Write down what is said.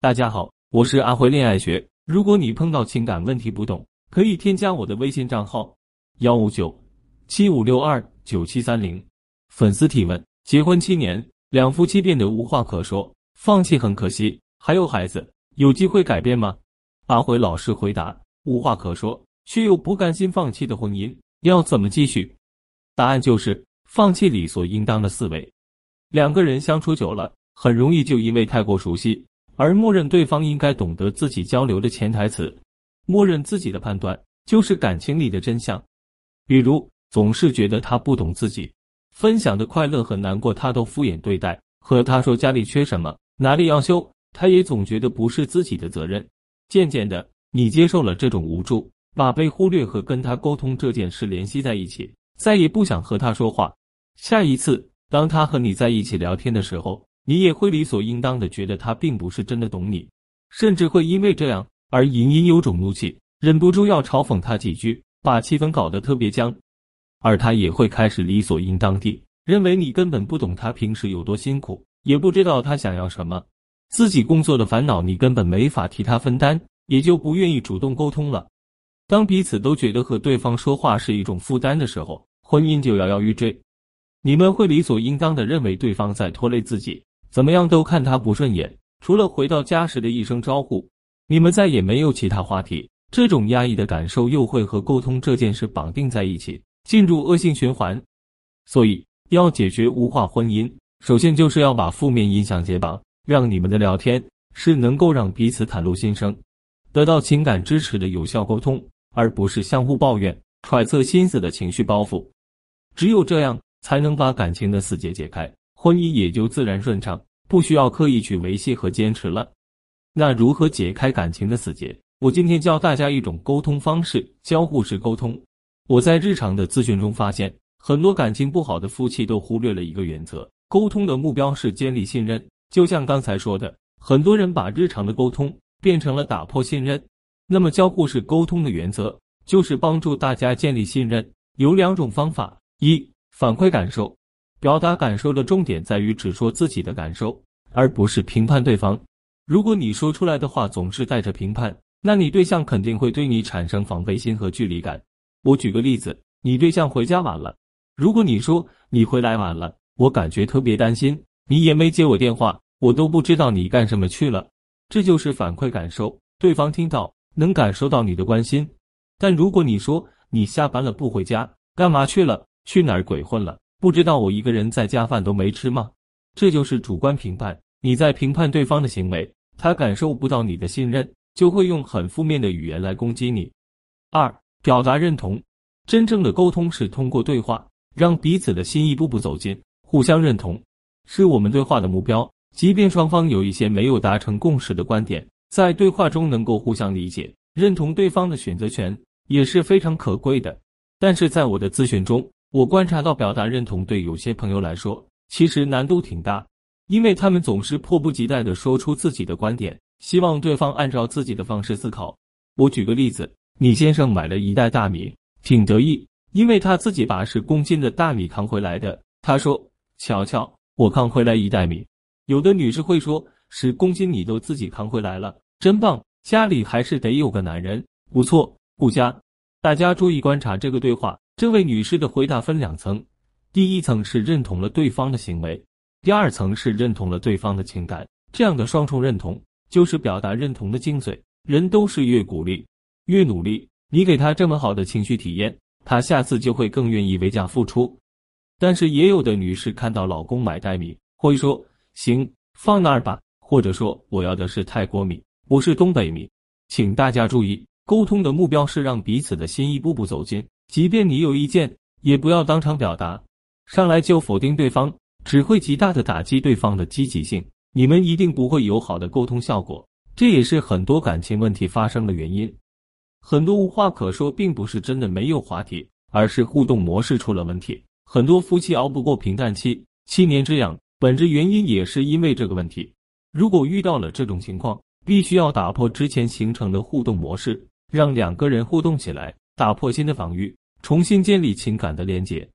大家好，我是阿辉恋爱学。如果你碰到情感问题不懂，可以添加我的微信账号幺五九七五六二九七三零。粉丝提问：结婚七年，两夫妻变得无话可说，放弃很可惜，还有孩子，有机会改变吗？阿辉老师回答：无话可说，却又不甘心放弃的婚姻，要怎么继续？答案就是放弃理所应当的思维。两个人相处久了，很容易就因为太过熟悉。而默认对方应该懂得自己交流的潜台词，默认自己的判断就是感情里的真相。比如，总是觉得他不懂自己，分享的快乐和难过他都敷衍对待，和他说家里缺什么，哪里要修，他也总觉得不是自己的责任。渐渐的，你接受了这种无助，把被忽略和跟他沟通这件事联系在一起，再也不想和他说话。下一次，当他和你在一起聊天的时候。你也会理所应当的觉得他并不是真的懂你，甚至会因为这样而隐隐有种怒气，忍不住要嘲讽他几句，把气氛搞得特别僵。而他也会开始理所应当地认为你根本不懂他平时有多辛苦，也不知道他想要什么，自己工作的烦恼你根本没法替他分担，也就不愿意主动沟通了。当彼此都觉得和对方说话是一种负担的时候，婚姻就摇摇欲坠。你们会理所应当的认为对方在拖累自己。怎么样都看他不顺眼，除了回到家时的一声招呼，你们再也没有其他话题。这种压抑的感受又会和沟通这件事绑定在一起，进入恶性循环。所以，要解决无话婚姻，首先就是要把负面影响解绑，让你们的聊天是能够让彼此袒露心声，得到情感支持的有效沟通，而不是相互抱怨、揣测心思的情绪包袱。只有这样，才能把感情的死结解开。婚姻也就自然顺畅，不需要刻意去维系和坚持了。那如何解开感情的死结？我今天教大家一种沟通方式——交互式沟通。我在日常的咨询中发现，很多感情不好的夫妻都忽略了一个原则：沟通的目标是建立信任。就像刚才说的，很多人把日常的沟通变成了打破信任。那么，交互式沟通的原则就是帮助大家建立信任。有两种方法：一、反馈感受。表达感受的重点在于只说自己的感受，而不是评判对方。如果你说出来的话总是带着评判，那你对象肯定会对你产生防备心和距离感。我举个例子，你对象回家晚了，如果你说你回来晚了，我感觉特别担心，你也没接我电话，我都不知道你干什么去了。这就是反馈感受，对方听到能感受到你的关心。但如果你说你下班了不回家，干嘛去了？去哪儿鬼混了？不知道我一个人在家饭都没吃吗？这就是主观评判。你在评判对方的行为，他感受不到你的信任，就会用很负面的语言来攻击你。二、表达认同。真正的沟通是通过对话，让彼此的心一步步走近，互相认同，是我们对话的目标。即便双方有一些没有达成共识的观点，在对话中能够互相理解、认同对方的选择权，也是非常可贵的。但是在我的咨询中，我观察到，表达认同对有些朋友来说，其实难度挺大，因为他们总是迫不及待的说出自己的观点，希望对方按照自己的方式思考。我举个例子，你先生买了一袋大米，挺得意，因为他自己把十公斤的大米扛回来的。他说：“瞧瞧，我扛回来一袋米。”有的女士会说：“十公斤你都自己扛回来了，真棒！家里还是得有个男人，不错，顾家。”大家注意观察这个对话。这位女士的回答分两层，第一层是认同了对方的行为，第二层是认同了对方的情感。这样的双重认同就是表达认同的精髓。人都是越鼓励越努力，你给他这么好的情绪体验，他下次就会更愿意为家付出。但是也有的女士看到老公买袋米，会说：“行，放那儿吧。”或者说：“我要的是泰国米，不是东北米。”请大家注意，沟通的目标是让彼此的心一步步走近。即便你有意见，也不要当场表达，上来就否定对方，只会极大的打击对方的积极性。你们一定不会有好的沟通效果，这也是很多感情问题发生的原因。很多无话可说，并不是真的没有话题，而是互动模式出了问题。很多夫妻熬不过平淡期，七年之痒，本质原因也是因为这个问题。如果遇到了这种情况，必须要打破之前形成的互动模式，让两个人互动起来。打破新的防御，重新建立情感的连结。